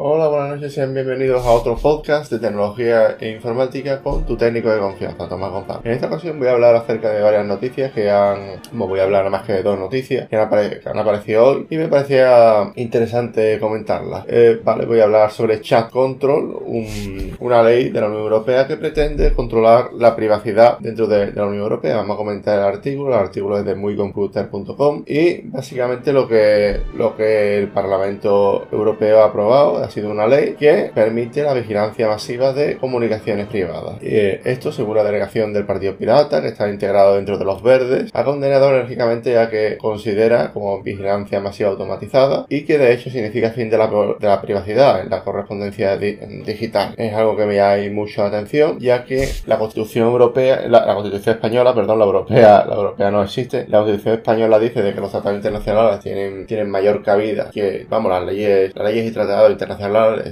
Hola, buenas noches, sean bienvenidos a otro podcast de tecnología e informática con tu técnico de confianza, Tomás González. En esta ocasión voy a hablar acerca de varias noticias que han, como voy a hablar más que de dos noticias que han, aparecido hoy y me parecía interesante comentarlas. Eh, vale, voy a hablar sobre Chat Control, una ley de la Unión Europea que pretende controlar la privacidad dentro de, la Unión Europea. Vamos a comentar el artículo, el artículo es de muycomputer.com y básicamente lo que, lo que el Parlamento Europeo ha aprobado ha sido una ley que permite la vigilancia masiva de comunicaciones privadas. Y esto, según la delegación del Partido Pirata, que está integrado dentro de los verdes, ha condenado enérgicamente a que considera como vigilancia masiva automatizada y que de hecho significa fin de la, de la privacidad en la correspondencia digital. Es algo que me llama mucho la atención, ya que la Constitución Europea, la, Constitución Española, perdón, la Europea, la Europea no existe, la Constitución Española dice de que los tratados internacionales tienen, tienen mayor cabida que, vamos, las leyes, las leyes y tratados internacionales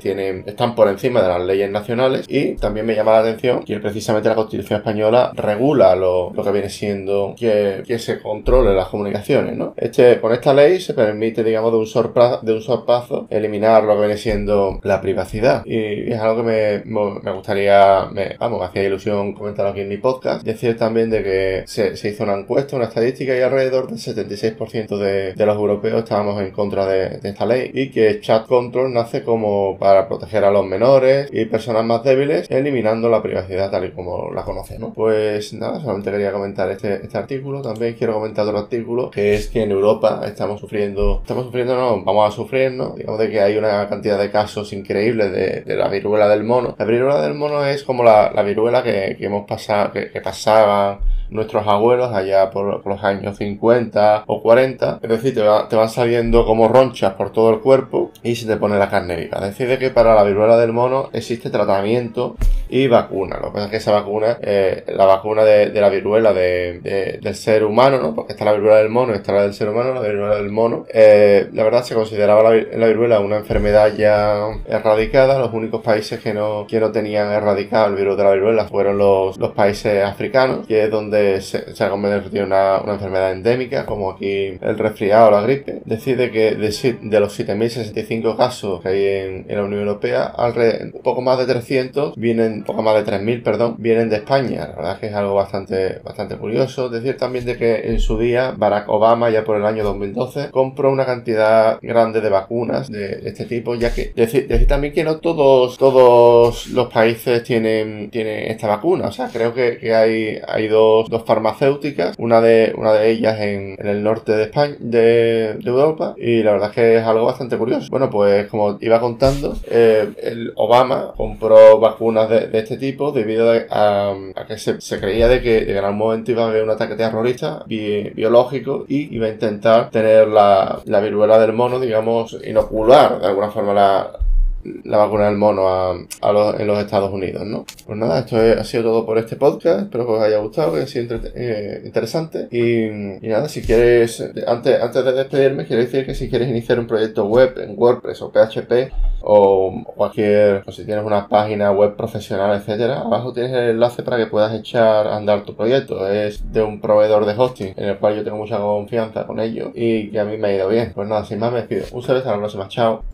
tienen, están por encima de las leyes nacionales y también me llama la atención que precisamente la Constitución española regula lo, que viene siendo que, que, se controle las comunicaciones, ¿no? Este, con esta ley se permite, digamos, de un, sorpazo, de un sorpazo eliminar lo que viene siendo la privacidad y es algo que me, me gustaría, me, vamos, me hacía ilusión comentarlo aquí en mi podcast. Decir también de que se, se hizo una encuesta, una estadística y alrededor del 76% de, de los europeos estábamos en contra de, de esta ley y que Chat Control nace como como para proteger a los menores y personas más débiles, eliminando la privacidad tal y como la conocemos. Pues nada, solamente quería comentar este, este artículo. También quiero comentar otro artículo, que es que en Europa estamos sufriendo, estamos sufriendo, no, vamos a sufrir, ¿no? Digamos de que hay una cantidad de casos increíbles de, la viruela del mono. La viruela del mono es como la, viruela que, hemos pasado, que, que pasaba nuestros abuelos allá por, los años 50 o 40. Es decir, te, te, van saliendo como ronchas por todo el cuerpo y se te pone la carne viva. Decide que para la viruela del mono existe tratamiento y vacuna. Lo que pasa es que esa vacuna, eh, la vacuna de, la viruela de, del ser humano, ¿no? Porque está la viruela del mono y está la del ser humano, la viruela del mono. Eh, la verdad se consideraba la, la, viruela una enfermedad ya erradicada. Los únicos países que no, que no tenían erradicado el virus de la viruela fueron los, los países africanos, que es donde se, ha convertido en una, enfermedad endémica, como aquí el resfriado o la gripe, decide que de, de los 7.065 casos que hay en, la Unión Europea, un poco más de 300 vienen, poco más de 3.000, perdón, vienen de España. La verdad es que es algo bastante, bastante curioso. Decir también de que en su día Barack Obama, ya por el año 2012, compró una cantidad grande de vacunas de, este tipo, ya que decir, decir, también que no todos, todos los países tienen, tienen esta vacuna. O sea, creo que, que hay, hay dos dos, farmacéuticas, una de, una de ellas en, el norte de España, de, Europa, y la verdad es que es algo bastante curioso. Bueno, pues como iba contando, eh, el Obama compró vacunas de, este tipo debido a, que se, creía de que, en algún momento iba a haber un ataque terrorista biológico y iba a intentar tener la, la viruela del mono, digamos, inocular de alguna forma la, la vacuna del mono a, en los Estados Unidos, ¿no? Pues nada, esto ha sido todo por este podcast. Espero que os haya gustado, que haya sido eh, interesante. Y, nada, si quieres, antes, antes de despedirme, quiero decir que si quieres iniciar un proyecto web en WordPress o PHP o cualquier, o si tienes una página web profesional, etcétera, abajo tienes el enlace para que puedas echar a andar tu proyecto. Es de un proveedor de hosting en el cual yo tengo mucha confianza con ello y que a mí me ha ido bien. Pues nada, sin más me despido. Un saludo, hasta la próxima. Chao.